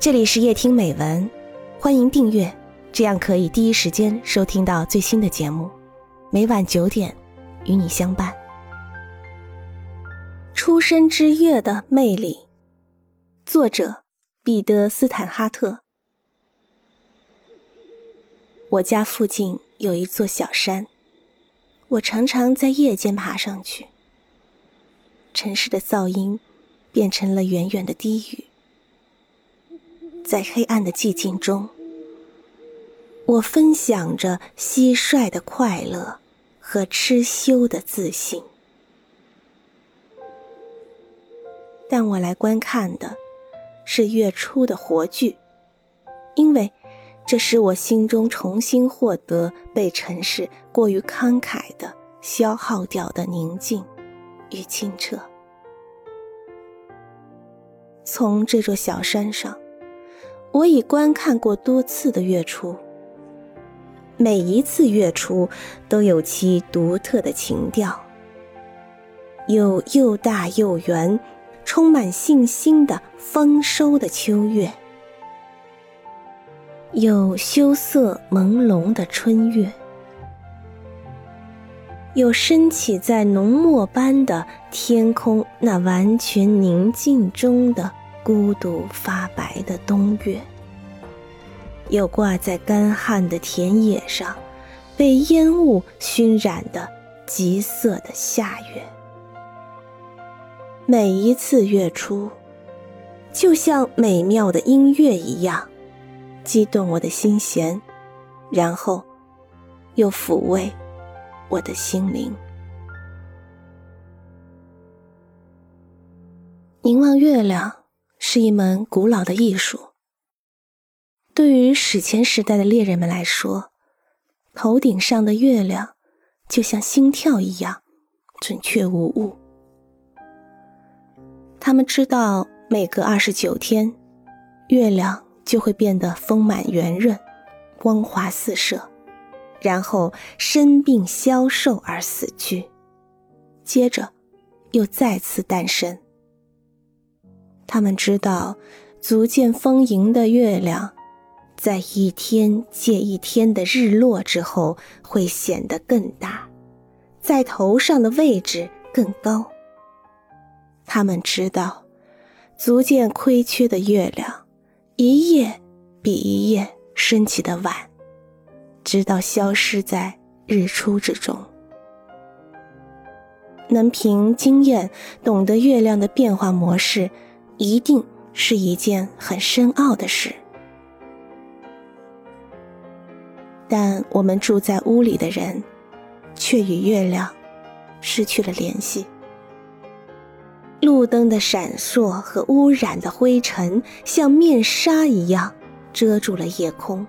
这里是夜听美文，欢迎订阅，这样可以第一时间收听到最新的节目。每晚九点，与你相伴。出生之月的魅力，作者彼得·斯坦哈特。我家附近有一座小山，我常常在夜间爬上去。城市的噪音变成了远远的低语。在黑暗的寂静中，我分享着蟋蟀的快乐和痴修的自信。但我来观看的是月初的活剧，因为这使我心中重新获得被尘世过于慷慨的消耗掉的宁静与清澈。从这座小山上。我已观看过多次的月初，每一次月初都有其独特的情调。有又大又圆、充满信心的丰收的秋月，有羞涩朦胧的春月，有升起在浓墨般的天空那完全宁静中的。孤独发白的冬月，有挂在干旱的田野上，被烟雾熏染的极色的夏月。每一次月初，就像美妙的音乐一样，激动我的心弦，然后又抚慰我的心灵。凝望月亮。是一门古老的艺术。对于史前时代的猎人们来说，头顶上的月亮就像心跳一样准确无误。他们知道，每隔二十九天，月亮就会变得丰满圆润、光华四射，然后生病消瘦而死去，接着又再次诞生。他们知道，足见丰盈的月亮，在一天接一天的日落之后，会显得更大，在头上的位置更高。他们知道，足见亏缺的月亮，一夜比一夜升起的晚，直到消失在日出之中。能凭经验懂得月亮的变化模式。一定是一件很深奥的事，但我们住在屋里的人，却与月亮失去了联系。路灯的闪烁和污染的灰尘，像面纱一样遮住了夜空。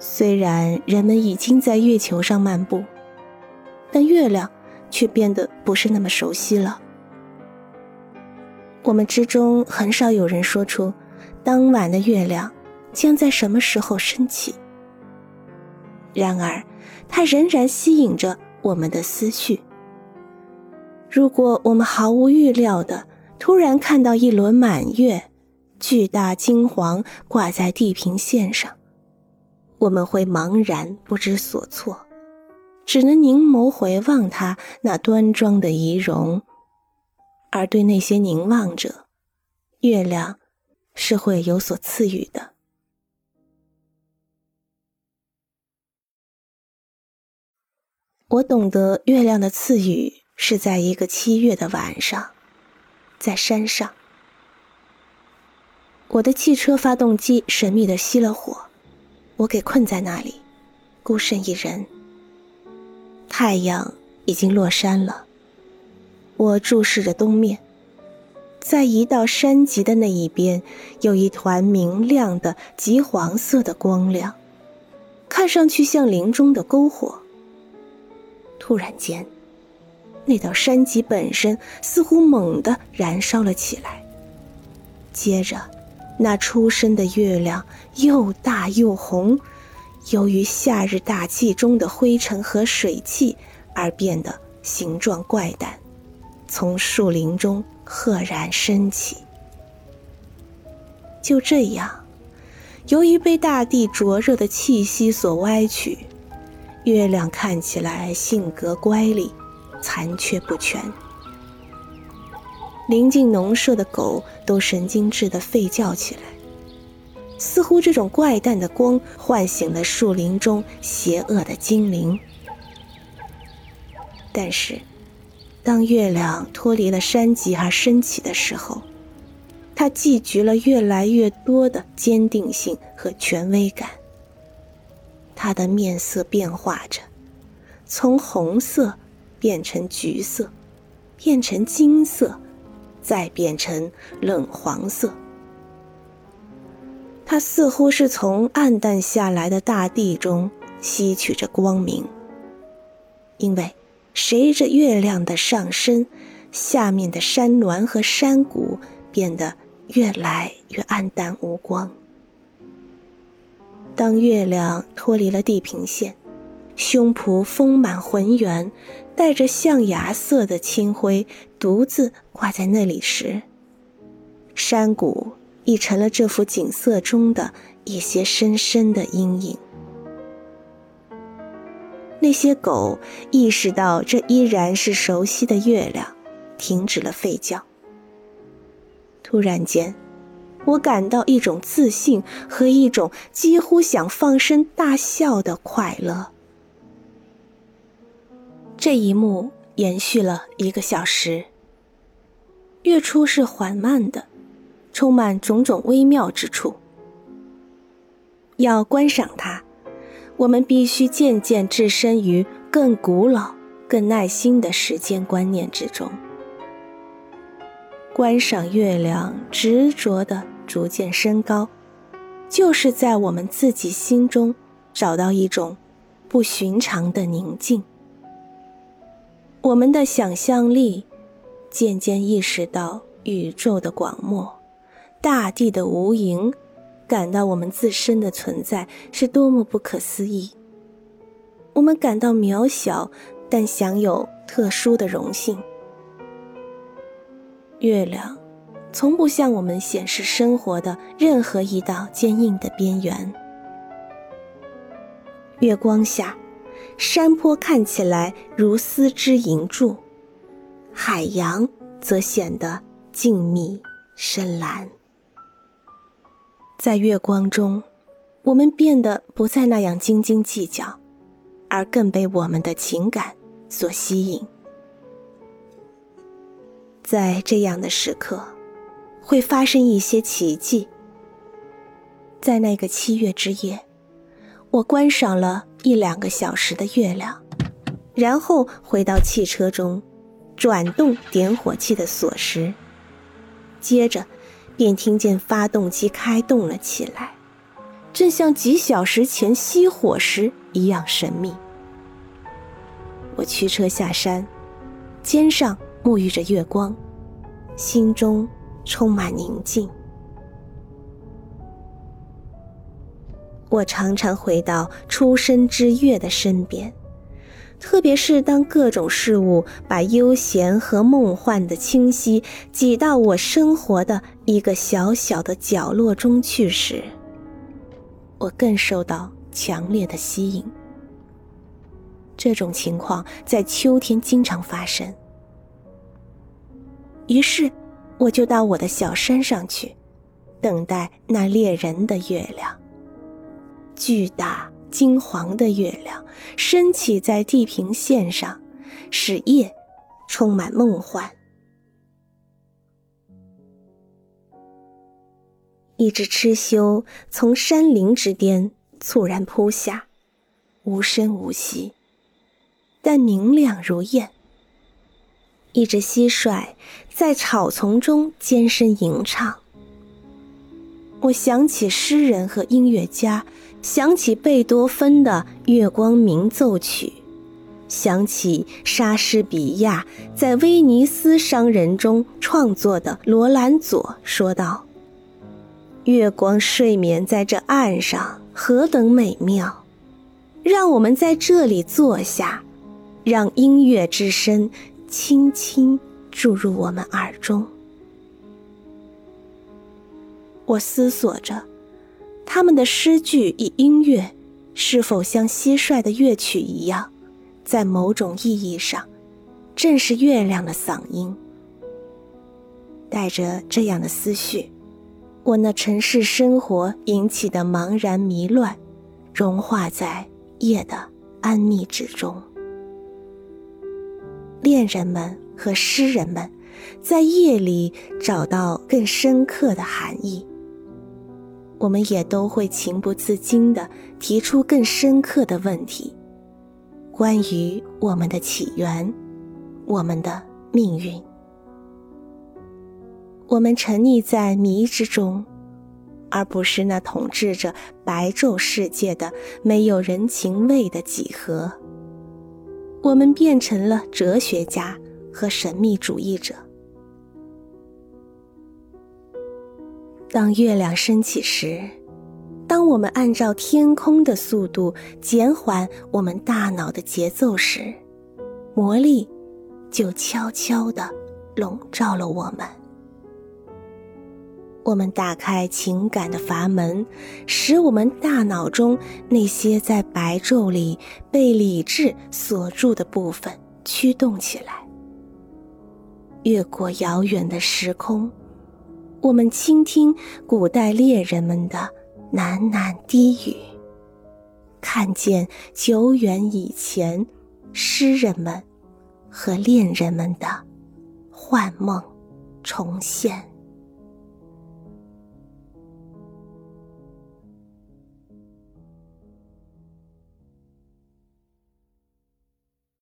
虽然人们已经在月球上漫步，但月亮却变得不是那么熟悉了。我们之中很少有人说出，当晚的月亮将在什么时候升起。然而，它仍然吸引着我们的思绪。如果我们毫无预料的突然看到一轮满月，巨大金黄挂在地平线上，我们会茫然不知所措，只能凝眸回望它那端庄的仪容。而对那些凝望者，月亮是会有所赐予的。我懂得月亮的赐予是在一个七月的晚上，在山上。我的汽车发动机神秘的熄了火，我给困在那里，孤身一人。太阳已经落山了。我注视着东面，在一道山脊的那一边，有一团明亮的极黄色的光亮，看上去像林中的篝火。突然间，那道山脊本身似乎猛地燃烧了起来，接着，那初升的月亮又大又红，由于夏日大气中的灰尘和水汽而变得形状怪诞。从树林中赫然升起，就这样，由于被大地灼热的气息所歪曲，月亮看起来性格乖戾，残缺不全。临近农舍的狗都神经质的吠叫起来，似乎这种怪诞的光唤醒了树林中邪恶的精灵。但是，当月亮脱离了山脊而升起的时候，它寄居了越来越多的坚定性和权威感。它的面色变化着，从红色变成橘色，变成金色。再变成冷黄色，它似乎是从暗淡下来的大地中吸取着光明。因为随着月亮的上升，下面的山峦和山谷变得越来越暗淡无光。当月亮脱离了地平线，胸脯丰满浑圆。带着象牙色的青灰，独自挂在那里时，山谷已成了这幅景色中的一些深深的阴影。那些狗意识到这依然是熟悉的月亮，停止了吠叫。突然间，我感到一种自信和一种几乎想放声大笑的快乐。这一幕延续了一个小时。月初是缓慢的，充满种种微妙之处。要观赏它，我们必须渐渐置身于更古老、更耐心的时间观念之中。观赏月亮执着的逐渐升高，就是在我们自己心中找到一种不寻常的宁静。我们的想象力渐渐意识到宇宙的广袤，大地的无垠，感到我们自身的存在是多么不可思议。我们感到渺小，但享有特殊的荣幸。月亮从不向我们显示生活的任何一道坚硬的边缘。月光下。山坡看起来如丝织银柱，海洋则显得静谧深蓝。在月光中，我们变得不再那样斤斤计较，而更被我们的情感所吸引。在这样的时刻，会发生一些奇迹。在那个七月之夜，我观赏了。一两个小时的月亮，然后回到汽车中，转动点火器的锁匙，接着便听见发动机开动了起来，正像几小时前熄火时一样神秘。我驱车下山，肩上沐浴着月光，心中充满宁静。我常常回到出生之月的身边，特别是当各种事物把悠闲和梦幻的清晰挤到我生活的一个小小的角落中去时，我更受到强烈的吸引。这种情况在秋天经常发生，于是我就到我的小山上去，等待那猎人的月亮。巨大金黄的月亮升起在地平线上，使夜充满梦幻。一只痴修从山林之巅猝然扑下，无声无息，但明亮如焰。一只蟋蟀在草丛中尖声吟唱。我想起诗人和音乐家。想起贝多芬的《月光鸣奏曲》，想起莎士比亚在《威尼斯商人》中创作的《罗兰佐》，说道：“月光睡眠在这岸上，何等美妙！让我们在这里坐下，让音乐之声轻轻注入我们耳中。”我思索着，他们的诗句与音乐是否像蟋蟀的乐曲一样，在某种意义上，正是月亮的嗓音。带着这样的思绪，我那城市生活引起的茫然迷乱，融化在夜的安谧之中。恋人们和诗人们，在夜里找到更深刻的含义。我们也都会情不自禁地提出更深刻的问题，关于我们的起源，我们的命运。我们沉溺在迷之中，而不是那统治着白昼世界的没有人情味的几何。我们变成了哲学家和神秘主义者。当月亮升起时，当我们按照天空的速度减缓我们大脑的节奏时，魔力就悄悄地笼罩了我们。我们打开情感的阀门，使我们大脑中那些在白昼里被理智锁住的部分驱动起来。越过遥远的时空，我们倾听古代猎人们的喃喃低语，看见久远以前诗人们和恋人们的幻梦重现。